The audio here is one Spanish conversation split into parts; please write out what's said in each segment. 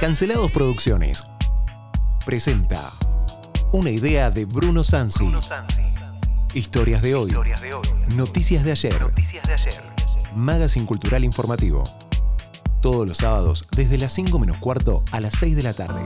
Cancelados Producciones. Presenta una idea de Bruno Sansi. Historias de hoy. Noticias de ayer. Magazine Cultural Informativo. Todos los sábados, desde las 5 menos cuarto a las 6 de la tarde.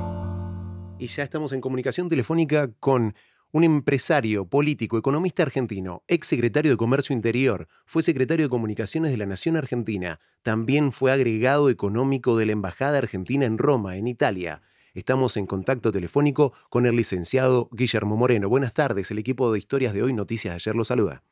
Y ya estamos en comunicación telefónica con un empresario, político, economista argentino, ex secretario de Comercio Interior, fue secretario de Comunicaciones de la Nación Argentina, también fue agregado económico de la Embajada Argentina en Roma, en Italia. Estamos en contacto telefónico con el licenciado Guillermo Moreno. Buenas tardes, el equipo de Historias de Hoy, Noticias de Ayer lo saluda.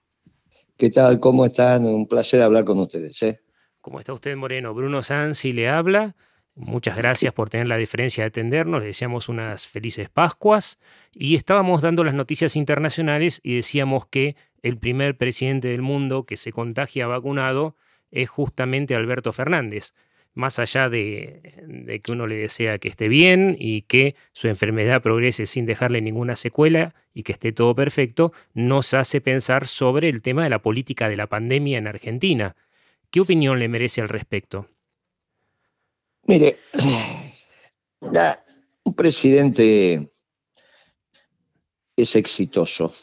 ¿Qué tal? ¿Cómo están? Un placer hablar con ustedes. ¿eh? ¿Cómo está usted, Moreno? Bruno Sansi le habla. Muchas gracias por tener la diferencia de atendernos. Le deseamos unas felices Pascuas. Y estábamos dando las noticias internacionales y decíamos que el primer presidente del mundo que se contagia vacunado es justamente Alberto Fernández. Más allá de, que uno le desea que esté bien y que su enfermedad progrese sin dejarle ninguna secuela y que esté todo perfecto, nos hace pensar sobre el tema de la política de la pandemia en Argentina. ¿Qué opinión le merece al respecto? Mire, un presidente es exitoso,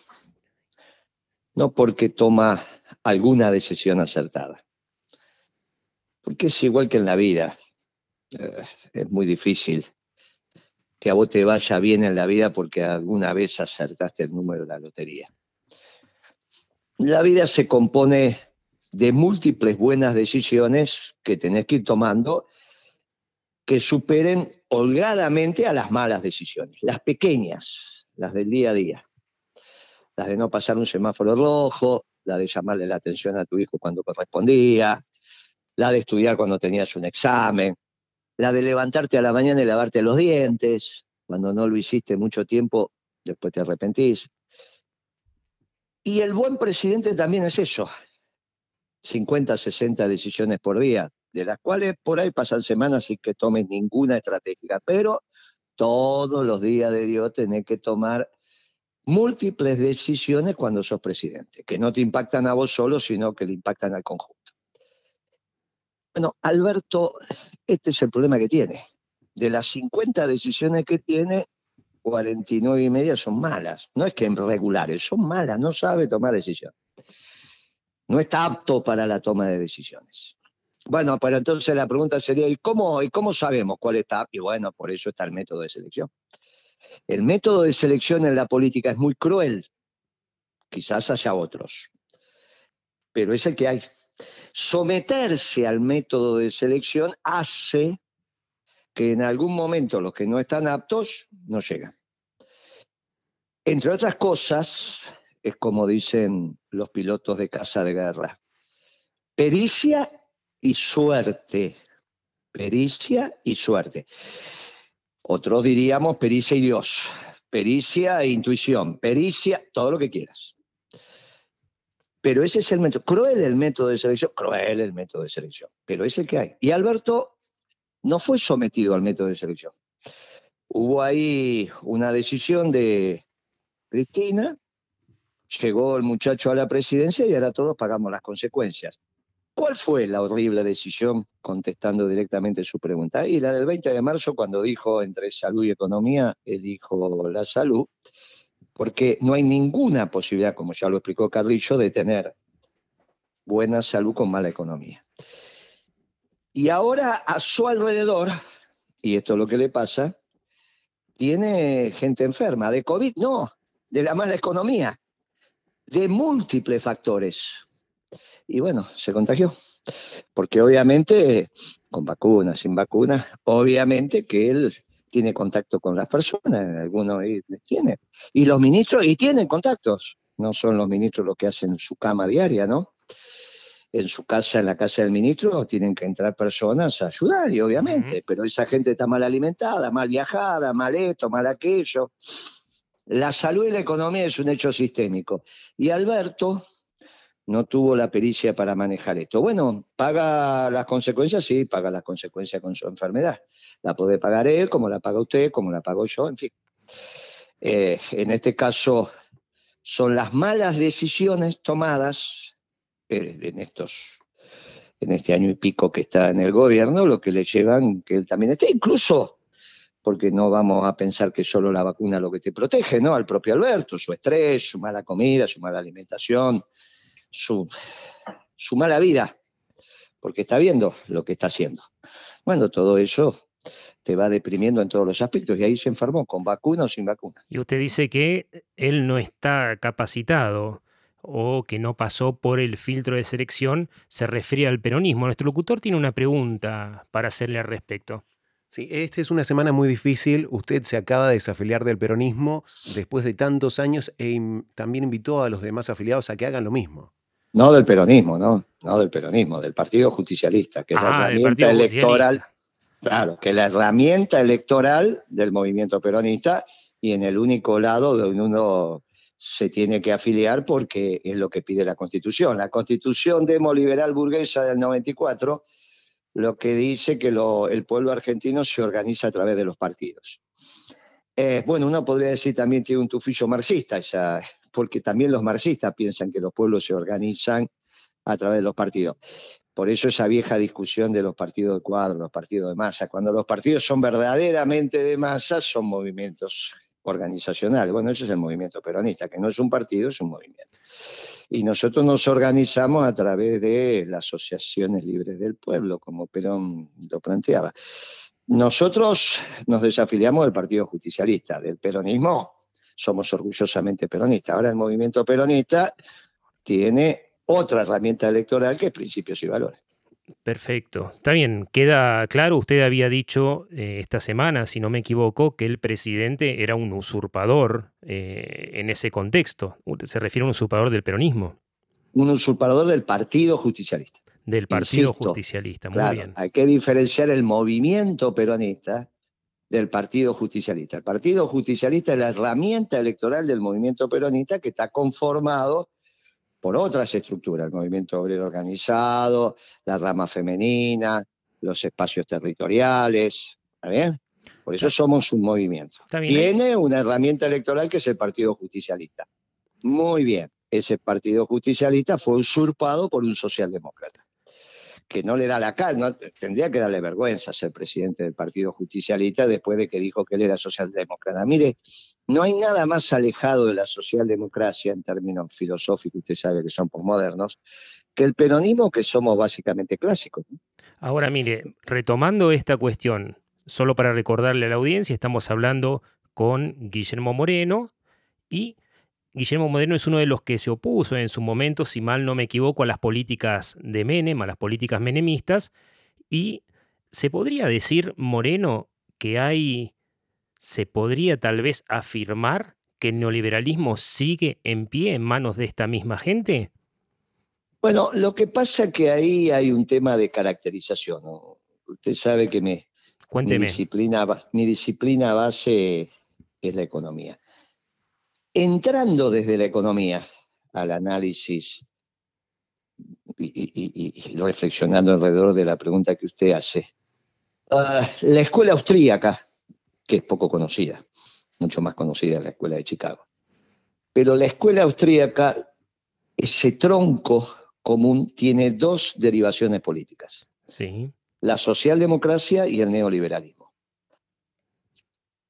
no porque toma alguna decisión acertada, porque es igual que en la vida. Eh, es muy difícil que a vos te vaya bien en la vida porque alguna vez acertaste el número de la lotería. La vida se compone de múltiples buenas decisiones que tenés que ir tomando que superen holgadamente a las malas decisiones, las pequeñas, las del día a día. Las de no pasar un semáforo rojo, la de llamarle la atención a tu hijo cuando correspondía, la de estudiar cuando tenías un examen, la de levantarte a la mañana y lavarte los dientes, cuando no lo hiciste mucho tiempo, después te arrepentís. Y el buen presidente también es eso, 50, 60 decisiones por día, de las cuales por ahí pasan semanas sin que tomes ninguna estratégica, pero todos los días de Dios tenés que tomar múltiples decisiones cuando sos presidente, que no te impactan a vos solo, sino que le impactan al conjunto. Bueno, Alberto, este es el problema que tiene. De las 50 decisiones que tiene, 49 y media son malas. No es que en regulares, son malas, no sabe tomar decisiones. No está apto para la toma de decisiones. Bueno, pero entonces la pregunta sería, ¿y cómo, ¿y cómo sabemos cuál está? Y bueno, por eso está el método de selección. El método de selección en la política es muy cruel. Quizás haya otros, pero es el que hay. Someterse al método de selección hace que en algún momento los que no están aptos no llegan. Entre otras cosas, es como dicen los pilotos de casa de guerra, pericia y suerte. Pericia y suerte. Otros diríamos pericia y Dios. Pericia e intuición. Pericia, todo lo que quieras. Pero ese es el método. Cruel el método de selección. Cruel el método de selección. Pero es el que hay. Y Alberto no fue sometido al método de selección. Hubo ahí una decisión de Cristina, llegó el muchacho a la presidencia y ahora todos pagamos las consecuencias. ¿Cuál fue la horrible decisión? Contestando directamente su pregunta. Y la del 20 de marzo, cuando dijo entre salud y economía, él dijo la salud, porque no hay ninguna posibilidad, como ya lo explicó Carrillo, de tener buena salud con mala economía. Y ahora a su alrededor, y esto es lo que le pasa, tiene gente enferma, de COVID no, de la mala economía, de múltiples factores y bueno, se contagió. Porque obviamente, con vacunas, sin vacunas, obviamente que él tiene contacto con las personas, algunos tiene. Y los ministros, y tienen contactos, no son los ministros los que hacen su cama diaria, ¿no? En su casa, en la casa del ministro, tienen que entrar personas a ayudar, y obviamente, pero esa gente está mal alimentada, mal viajada, mal esto, mal aquello. La salud y la economía es un hecho sistémico. Y Alberto, no tuvo la pericia para manejar esto. Bueno, paga las consecuencias, sí, paga las consecuencias con su enfermedad. La puede pagar él, como la paga usted, como la pago yo, en fin. Eh, en este caso, son las malas decisiones tomadas eh, en estos en este año y pico que está en el gobierno, lo que le llevan que él también esté. Incluso porque no vamos a pensar que solo la vacuna lo que te protege, ¿no? Al propio Alberto, su estrés, su mala comida, su mala alimentación, su, su mala vida, porque está viendo lo que está haciendo. Bueno, todo eso te va deprimiendo en todos los aspectos y ahí se enfermó, con vacuna o sin vacuna. Y usted dice que él no está capacitado o que no pasó por el filtro de selección, se refiere al peronismo. Nuestro locutor tiene una pregunta para hacerle al respecto. Sí, esta es una semana muy difícil. Usted se acaba de desafiliar del peronismo después de tantos años e también invitó a los demás afiliados a que hagan lo mismo. No del peronismo, no, no del peronismo, del Partido Justicialista, que es la ah, herramienta electoral. Claro, que es la herramienta electoral del movimiento peronista y en el único lado donde uno se tiene que afiliar porque es lo que pide la Constitución. La Constitución demoliberal burguesa del 94 lo que dice que el pueblo argentino se organiza a través de los partidos. Eh, bueno, uno podría decir también tiene un tufillo marxista, porque también los marxistas piensan que los pueblos se organizan a través de los partidos. Por eso esa vieja discusión de los partidos de cuadro, los partidos de masa. Cuando los partidos son verdaderamente de masa, son movimientos organizacionales. Bueno, ese es el movimiento peronista, que no es un partido, es un movimiento y nosotros nos organizamos a través de las asociaciones libres del pueblo, como Perón lo planteaba. Nosotros nos desafiliamos del Partido Justicialista, del peronismo, somos orgullosamente peronistas. Ahora el movimiento peronista tiene otra herramienta electoral que es principios y valores. Perfecto. Está bien, queda claro, usted había dicho eh, esta semana, si no me equivoco, que el presidente era un usurpador eh, en ese contexto. Se refiere a un usurpador del peronismo. Un usurpador del Partido Justicialista. Del Partido Justicialista, muy bien. Hay que diferenciar el movimiento peronista del Partido Justicialista. El Partido Justicialista es la herramienta electoral del movimiento peronista que está conformado por otras estructuras, el movimiento obrero organizado, la rama femenina, los espacios territoriales, ¿está bien? Por eso somos un movimiento. Tiene una herramienta electoral que es el Partido Justicialista. Muy bien, ese Partido Justicialista fue usurpado por un socialdemócrata que no le da la cara, tendría que darle vergüenza ser presidente del Partido Justicialista después de que dijo que él era socialdemócrata. Mire, no hay nada más alejado de la socialdemocracia en términos filosóficos, usted sabe que son posmodernos, que el peronismo que somos básicamente clásicos. Ahora, mire, retomando esta cuestión, solo para recordarle a la audiencia, estamos hablando con Guillermo Moreno y Guillermo Moreno es uno de los que se opuso en su momento, si mal no me equivoco, a las políticas de Menem, a las políticas menemistas, y se podría decir, Moreno, que hay, se podría tal vez afirmar que el neoliberalismo sigue en pie en manos de esta misma gente? Bueno, lo que pasa es que ahí hay un tema de caracterización. Usted sabe que me, mi, disciplina, mi disciplina base es la economía entrando desde la economía al análisis y, reflexionando alrededor de la pregunta que usted hace, ah, la escuela austríaca, que es poco conocida, mucho más conocida la escuela de Chicago, pero la escuela austríaca, ese tronco común, tiene dos derivaciones políticas. Sí. La socialdemocracia y el neoliberalismo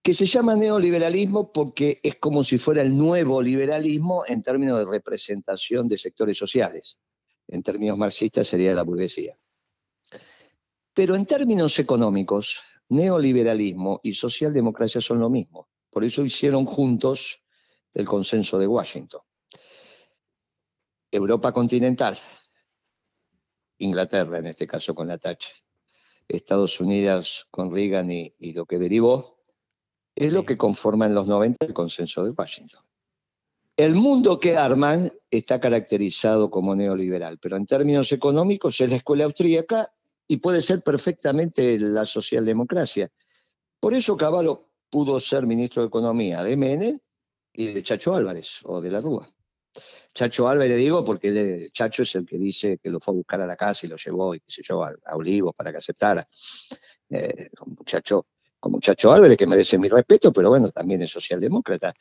que se llama neoliberalismo porque es como si fuera el nuevo liberalismo en términos de representación de sectores sociales. En términos marxistas sería la burguesía. Pero en términos económicos, neoliberalismo y socialdemocracia son lo mismo. Por eso hicieron juntos el consenso de Washington. Europa continental, Inglaterra en este caso con la Thatcher, Estados Unidos con Reagan y, y lo que derivó, es lo que conforma en los 90 el consenso de Washington. El mundo que arman está caracterizado como neoliberal, pero en términos económicos es la escuela austríaca y puede ser perfectamente la socialdemocracia. Por eso Caballo pudo ser ministro de Economía de Menem y de Chacho Álvarez o de la Rúa. Chacho Álvarez digo porque Chacho es el que dice que lo fue a buscar a la casa y lo llevó, y qué sé yo, a, Olivos para que aceptara. Eh, un muchacho con muchacho Álvarez, que merece mi respeto, pero bueno, también es socialdemócrata.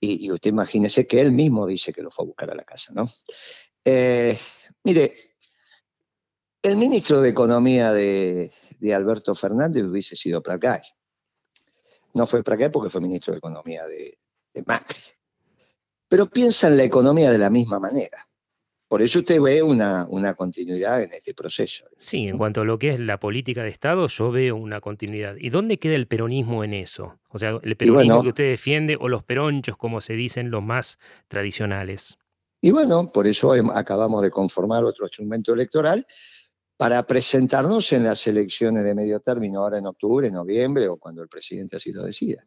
Y, usted imagínese que él mismo dice que lo fue a buscar a la casa, ¿no? Eh, mire, el ministro de Economía de, Alberto Fernández hubiese sido Placay. No fue qué porque fue ministro de Economía de, de Macri. Pero piensa en la economía de la misma manera. Por eso usted ve una, una, continuidad en este proceso. Sí, en cuanto a lo que es la política de Estado, yo veo una continuidad. ¿Y dónde queda el peronismo en eso? O sea, el peronismo que usted defiende o los peronchos, como se dicen los más tradicionales. Y bueno, por eso acabamos de conformar otro instrumento electoral para presentarnos en las elecciones de medio término, ahora en octubre, noviembre o cuando el presidente así lo decida.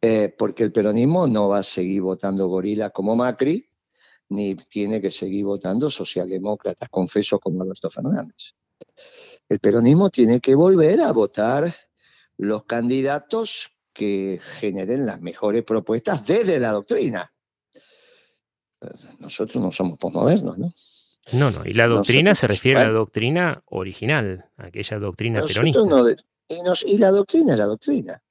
Eh, porque el peronismo no va a seguir votando gorila como Macri, ni tiene que seguir votando socialdemócratas confesos como Alberto Fernández. El peronismo tiene que volver a votar los candidatos que generen las mejores propuestas desde la doctrina. Nosotros no somos posmodernos, ¿no? No, no, y la doctrina se refiere a la doctrina original, aquella doctrina peronista. y, la doctrina es la doctrina.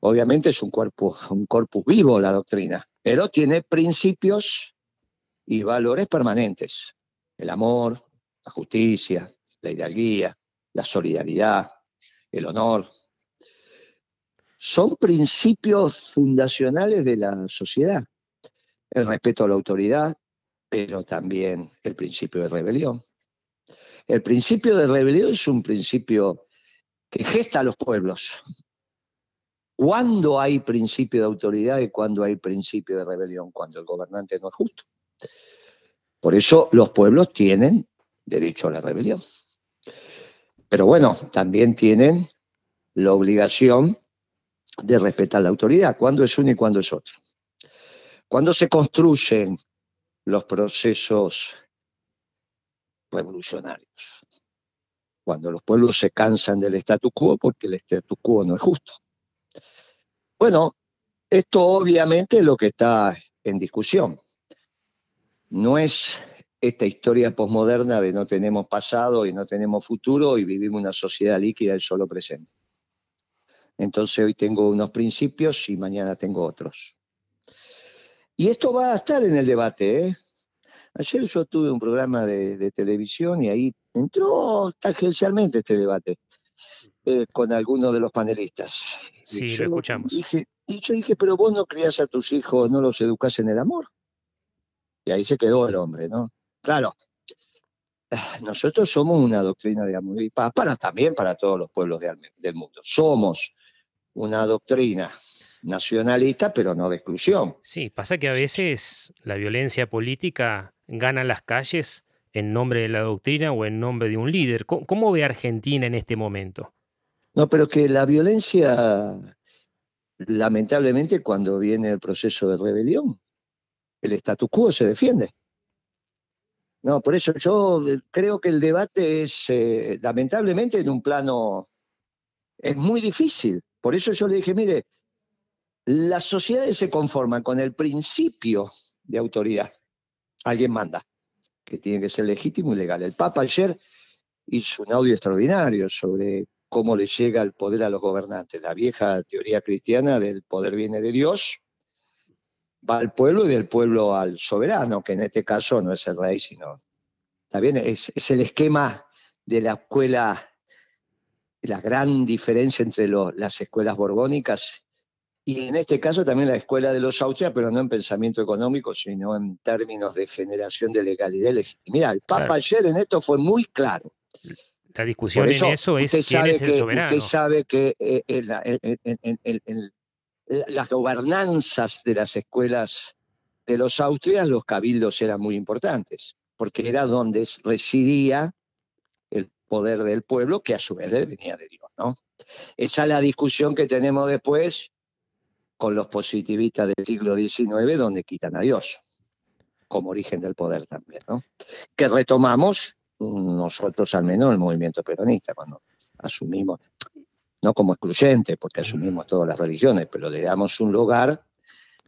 Obviamente es un cuerpo, un corpus vivo la doctrina, pero tiene principios y valores permanentes. El amor, la justicia, la hidalguía, la solidaridad, el honor. Son principios fundacionales de la sociedad. El respeto a la autoridad, pero también el principio de rebelión. El principio de rebelión es un principio que gesta a los pueblos. ¿Cuándo hay principio de autoridad y cuándo hay principio de rebelión? Cuando el gobernante no es justo. Por eso los pueblos tienen derecho a la rebelión. Pero bueno, también tienen la obligación de respetar la autoridad, cuando es uno y cuando es otro. Cuando se construyen los procesos revolucionarios. Cuando los pueblos se cansan del status quo porque el status quo no es justo. Bueno, esto obviamente es lo que está en discusión. No es esta historia posmoderna de no tenemos pasado y no tenemos futuro y vivimos una sociedad líquida del solo presente. Entonces hoy tengo unos principios y mañana tengo otros. Y esto va a estar en el debate. ¿eh? Ayer yo tuve un programa de, televisión y ahí entró tangencialmente este debate eh, con algunos de los panelistas. Sí, lo escuchamos. y yo dije, pero vos no criás a tus hijos, no los educás en el amor. Y ahí se quedó el hombre, ¿no? Claro, nosotros somos una doctrina de amor y paz para también para todos los pueblos del mundo. Somos una doctrina nacionalista, pero no de exclusión. Sí, pasa que a veces la violencia política gana las calles en nombre de la doctrina o en nombre de un líder. ¿Cómo, ve Argentina en este momento? No, pero que la violencia, lamentablemente, cuando viene el proceso de rebelión, el status quo se defiende. No, por eso yo creo que el debate es, eh, lamentablemente, en un plano, es muy difícil. Por eso yo le dije, mire, las sociedades se conforman con el principio de autoridad. Alguien manda, que tiene que ser legítimo y legal. El Papa ayer hizo un audio extraordinario sobre cómo le llega el poder a los gobernantes. La vieja teoría cristiana del poder viene de Dios, va al pueblo y del pueblo al soberano, que en este caso no es el rey, sino... Bien, es, es el esquema de la escuela, la gran diferencia entre las escuelas borbónicas y en este caso también la escuela de los Austrias, pero no en pensamiento económico, sino en términos de generación de legalidad y legitimidad. El Papa ayer en esto fue muy claro. La discusión en eso es quién es el soberano. Usted sabe que eh, en, las gobernanzas de las escuelas de los Austrias, los cabildos eran muy importantes, porque era donde residía el poder del pueblo, que a su vez venía de Dios. ¿no? Esa es la discusión que tenemos después con los positivistas del siglo XIX, donde quitan a Dios como origen del poder también, ¿no? Que retomamos nosotros al menos el movimiento peronista, cuando asumimos, no como excluyente, porque asumimos todas las religiones, pero le damos un lugar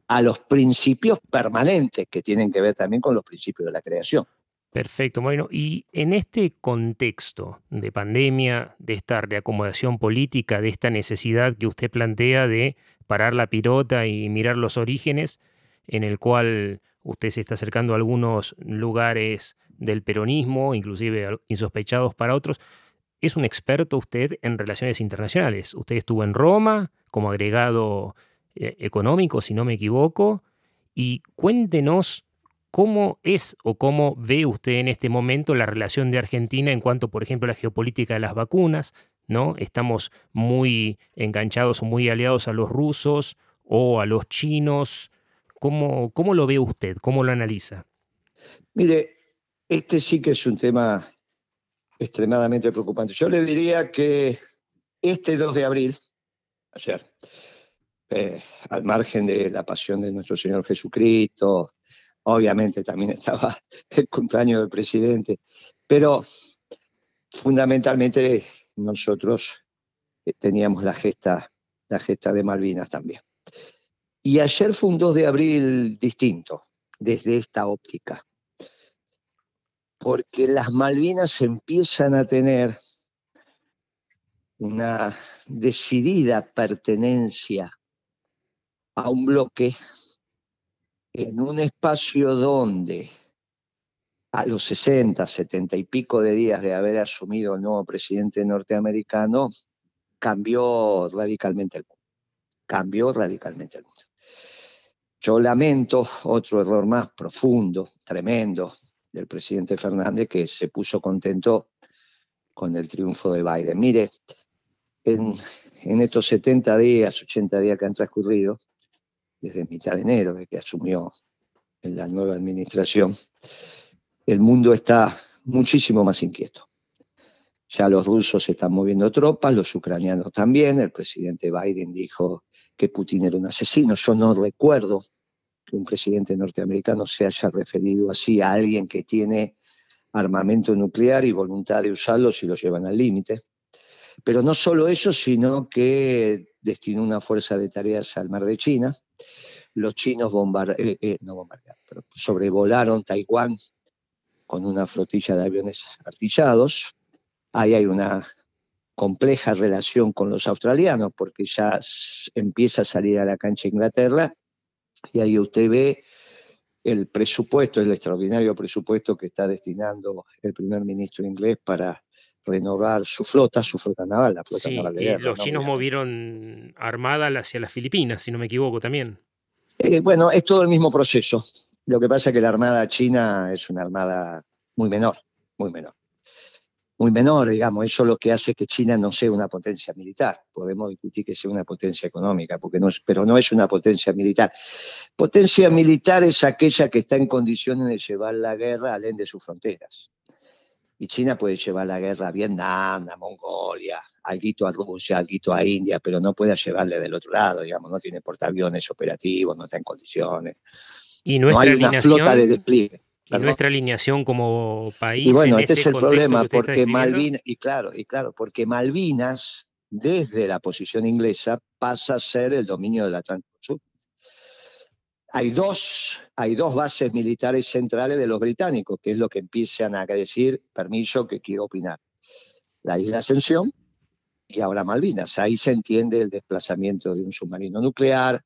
a los principios permanentes que tienen que ver también con los principios de la creación. Perfecto, bueno, y en este contexto de pandemia, de esta reacomodación política, de esta necesidad que usted plantea de parar la pilota y mirar los orígenes, en el cual usted se está acercando a algunos lugares del peronismo, inclusive insospechados para otros. Es un experto usted en relaciones internacionales. Usted estuvo en Roma como agregado eh, económico, si no me equivoco. Y cuéntenos cómo es o cómo ve usted en este momento la relación de Argentina en cuanto, por ejemplo, a la geopolítica de las vacunas, ¿no? Estamos muy enganchados o muy aliados a los rusos o a los chinos. ¿Cómo, cómo lo ve usted? ¿Cómo lo analiza? Mire, este sí que es un tema extremadamente preocupante. Yo le diría que este 2 de abril, ayer, eh, al margen de la pasión de nuestro Señor Jesucristo, obviamente también estaba el cumpleaños del presidente, pero fundamentalmente nosotros eh, teníamos la gesta, la gesta de Malvinas también. Y ayer fue un 2 de abril distinto, desde esta óptica, porque las Malvinas empiezan a tener una decidida pertenencia a un bloque en un espacio donde a los 60, 70 y pico de días de haber asumido el nuevo presidente norteamericano, cambió radicalmente el mundo. Cambió radicalmente el mundo. Yo lamento otro error más profundo, tremendo, del presidente Fernández, que se puso contento con el triunfo de Biden. Mire, en, estos 70 días, 80 días que han transcurrido, desde mitad de enero, de que asumió en la nueva administración, el mundo está muchísimo más inquieto. Ya los rusos están moviendo tropas, los ucranianos también. El presidente Biden dijo que Putin era un asesino. Yo no recuerdo un presidente norteamericano se haya referido así a alguien que tiene armamento nuclear y voluntad de usarlo si lo llevan al límite. Pero no solo eso, sino que destinó una fuerza de tareas al mar de China. Los chinos eh, eh, no pero sobrevolaron Taiwán con una flotilla de aviones artillados. Ahí hay una compleja relación con los australianos, porque ya empieza a salir a la cancha Inglaterra, y ahí usted ve el presupuesto, el extraordinario presupuesto que está destinando el primer ministro inglés para renovar su flota, su flota naval, la flota naval de guerra. Los chinos movieron armada hacia las Filipinas, si no me equivoco, también. Eh, bueno, es todo el mismo proceso. Lo que pasa es que la armada china es una armada muy menor, muy menor. Muy menor, digamos, eso es lo que hace que China no sea una potencia militar. Podemos discutir que sea una potencia económica, porque no pero no es una potencia militar. Potencia militar es aquella que está en condiciones de llevar la guerra alén de sus fronteras. Y China puede llevar la guerra a Vietnam, a Mongolia, algo a Rusia, algo a India, pero no puede llevarle del otro lado, digamos, no tiene portaaviones operativos, no está en condiciones. Y no hay una flota de despliegue. Y nuestra alineación como país. Y bueno, este, es este el problema, porque Malvinas, y claro, y claro, porque Malvinas, desde la posición inglesa, pasa a ser el dominio del Atlántico Sur. Hay dos, hay dos bases militares centrales de los británicos, que es lo que empiezan a decir, permiso, que quiero opinar. La isla Ascensión y ahora Malvinas. Ahí se entiende el desplazamiento de un submarino nuclear,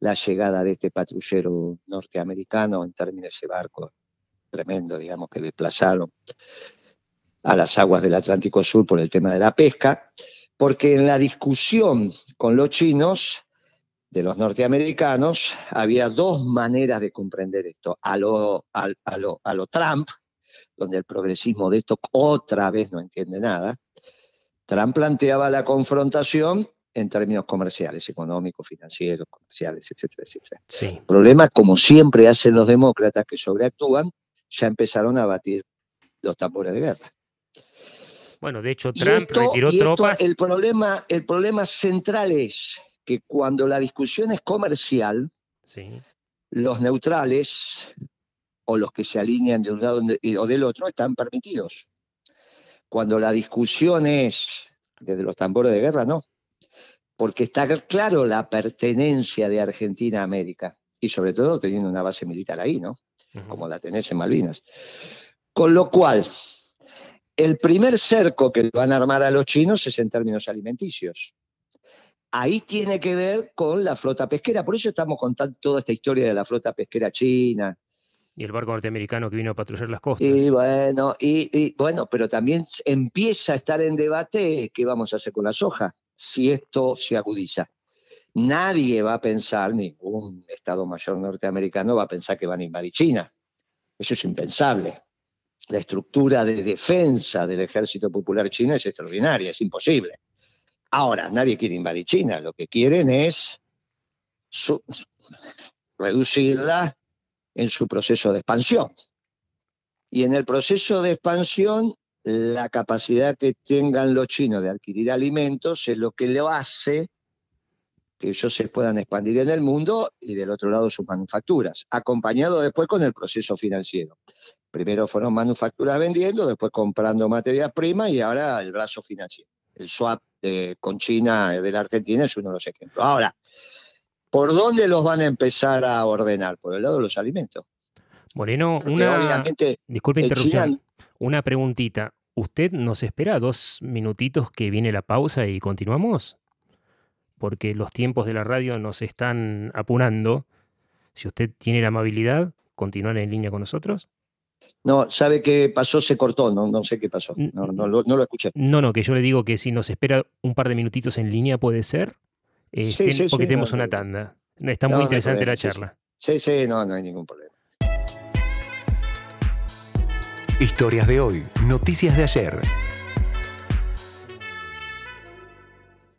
la llegada de este patrullero norteamericano en términos de ese barco tremendo, digamos, que desplazaron a las aguas del Atlántico Sur por el tema de la pesca, porque en la discusión con los chinos de los norteamericanos, había dos maneras de comprender esto. A lo, a, lo, a lo Trump, donde el progresismo de esto otra vez no entiende nada, Trump planteaba la confrontación en términos comerciales, económicos, financieros, comerciales, etcétera, etcétera. El problema, como siempre hacen los demócratas que sobreactúan, ya empezaron a batir los tambores de guerra. Bueno, de hecho, Trump retiró tropas. el, problema, el problema central es que cuando la discusión es comercial, los neutrales o los que se alinean de un lado o del otro están permitidos. Cuando la discusión es desde los tambores de guerra, no. Porque está claro la pertenencia de Argentina a América. Y sobre todo teniendo una base militar ahí, ¿no? Como la tenés en Malvinas. Con lo cual, el primer cerco que van a armar a los chinos es en términos alimenticios ahí tiene que ver con la flota pesquera. Por eso estamos contando toda esta historia de la flota pesquera china. Y el barco norteamericano que vino a patrullar las costas. Y bueno, y, bueno, pero también empieza a estar en debate qué vamos a hacer con la soja, si esto se agudiza. Nadie va a pensar, ningún Estado Mayor norteamericano va a pensar que van a invadir China. Eso es impensable. La estructura de defensa del ejército popular chino es extraordinaria, es imposible. Ahora, nadie quiere invadir China, lo que quieren es reducirla en su proceso de expansión. Y en el proceso de expansión, la capacidad que tengan los chinos de adquirir alimentos es lo que lo hace que ellos se puedan expandir en el mundo y del otro lado sus manufacturas, acompañado después con el proceso financiero. Primero fueron manufacturas vendiendo, después comprando materias primas y ahora el brazo financiero. El swap con China de la Argentina es uno de los ejemplos. Ahora, ¿por dónde los van a empezar a ordenar? Por el lado de los alimentos. Moreno, una, disculpe interrupción, una preguntita. ¿Usted nos espera dos minutitos que viene la pausa y continuamos? Porque los tiempos de la radio nos están apurando. Si usted tiene la amabilidad, continuar en línea con nosotros. No, sabe qué pasó, se cortó, no, no sé qué pasó, no, no, lo escuché. No, no, que yo le digo que si nos espera un par de minutitos en línea puede ser, eh, porque tenemos una tanda. Está muy interesante la charla. Sí, sí, no, no hay ningún problema. Historias de hoy, noticias de ayer.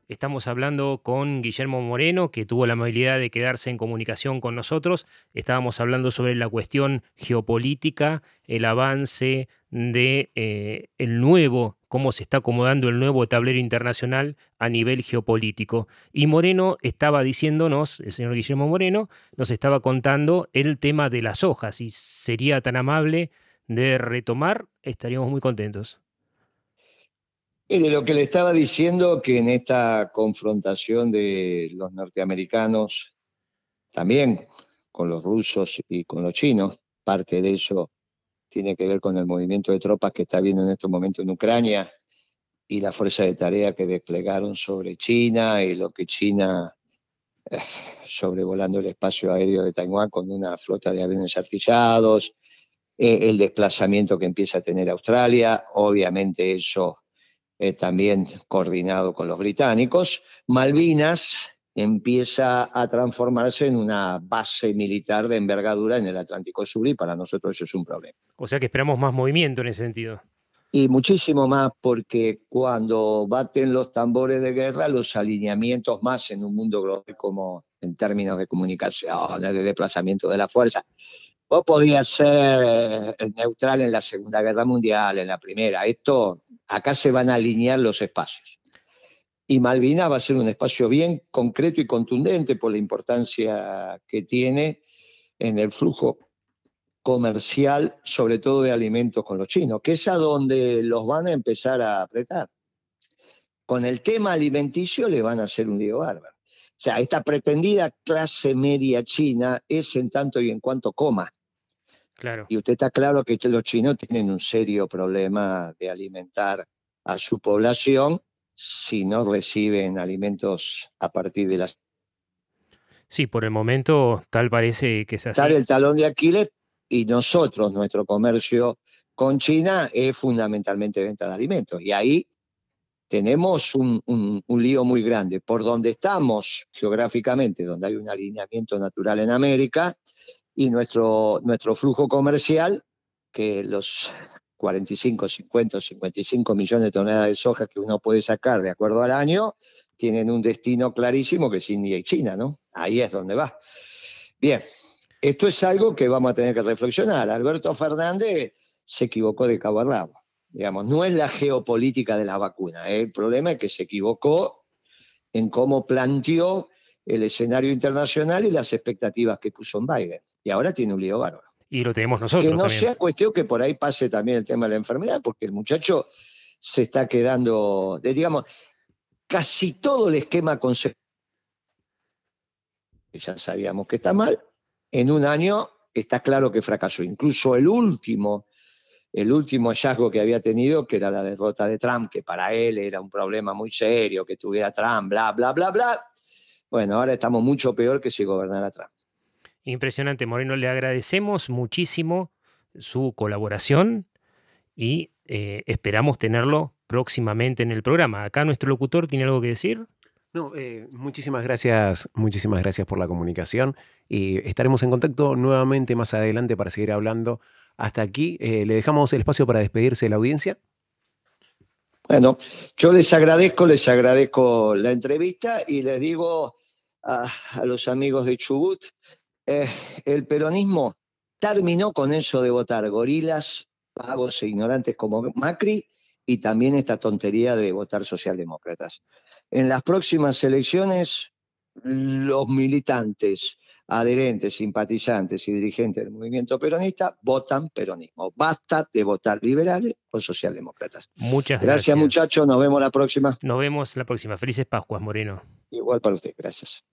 Estamos hablando con Guillermo Moreno, que tuvo la amabilidad de quedarse en comunicación con nosotros. Estábamos hablando sobre la cuestión geopolítica, el avance de eh, el nuevo, cómo se está acomodando el nuevo tablero internacional a nivel geopolítico. Y Moreno estaba diciéndonos, el señor Guillermo Moreno, nos estaba contando el tema de las hojas. Y sería tan amable de retomar, estaríamos muy contentos. Y de lo que le estaba diciendo, que en esta confrontación de los norteamericanos, también con los rusos y con los chinos, parte de eso tiene que ver con el movimiento de tropas que está habiendo en estos momentos en Ucrania y la fuerza de tarea que desplegaron sobre China y lo que China eh, sobrevolando el espacio aéreo de Taiwán con una flota de aviones artillados, eh, el desplazamiento que empieza a tener Australia, obviamente eso eh, también coordinado con los británicos, Malvinas empieza a transformarse en una base militar de envergadura en el Atlántico Sur y para nosotros eso es un problema. O sea que esperamos más movimiento en ese sentido. Y muchísimo más porque cuando baten los tambores de guerra, los alineamientos más en un mundo global como en términos de comunicación, de desplazamiento de la fuerza, Vos podías ser eh, neutral en la Segunda Guerra Mundial, en la Primera. Esto, acá se van a alinear los espacios. Y Malvinas va a ser un espacio bien concreto y contundente por la importancia que tiene en el flujo comercial, sobre todo de alimentos con los chinos, que es a donde los van a empezar a apretar. Con el tema alimenticio le van a hacer un lío bárbaro. O sea, esta pretendida clase media china es en tanto y en cuanto coma. Y usted está claro que los chinos tienen un serio problema de alimentar a su población si no reciben alimentos a partir de las... Sí, por el momento tal parece que es así. el talón de Aquiles y nosotros, nuestro comercio con China es fundamentalmente venta de alimentos. Y ahí tenemos un, un, lío muy grande. Por donde estamos geográficamente, donde hay un alineamiento natural en América, y nuestro, nuestro flujo comercial, que los 45, 50, 55 millones de toneladas de soja que uno puede sacar de acuerdo al año, tienen un destino clarísimo que es India y China, ¿no? Ahí es donde va. Bien, esto es algo que vamos a tener que reflexionar. Alberto Fernández se equivocó de cabo a rabo. Digamos, no es la geopolítica de la vacuna. ¿eh? El problema es que se equivocó en cómo planteó el escenario internacional y las expectativas que puso en Biden. Y ahora tiene un lío bárbaro. Y lo tenemos nosotros. Que no sea cuestión que por ahí pase también el tema de la enfermedad, porque el muchacho se está quedando, digamos, casi todo el esquema que ya sabíamos que está mal, en un año está claro que fracasó. Incluso el último, el último hallazgo que había tenido, que era la derrota de Trump, que para él era un problema muy serio, que tuviera Trump, bla, bla, bla, bla, bueno, ahora estamos mucho peor que si gobernara Trump. Impresionante, Moreno. Le agradecemos muchísimo su colaboración y eh, esperamos tenerlo próximamente en el programa. Acá nuestro locutor tiene algo que decir. No, eh, muchísimas gracias, muchísimas gracias por la comunicación y estaremos en contacto nuevamente más adelante para seguir hablando. Hasta aquí, eh, le dejamos el espacio para despedirse de la audiencia. Bueno, yo les agradezco, les agradezco la entrevista y les digo a, los amigos de Chubut, eh, el peronismo terminó con eso de votar gorilas, pagos e ignorantes como Macri y también esta tontería de votar socialdemócratas. En las próximas elecciones, los militantes, adherentes, simpatizantes y dirigentes del movimiento peronista votan peronismo. Basta de votar liberales o socialdemócratas. Muchas gracias. Gracias muchachos, nos vemos la próxima. Nos vemos la próxima. Felices Pascuas, Moreno. Igual para usted, gracias.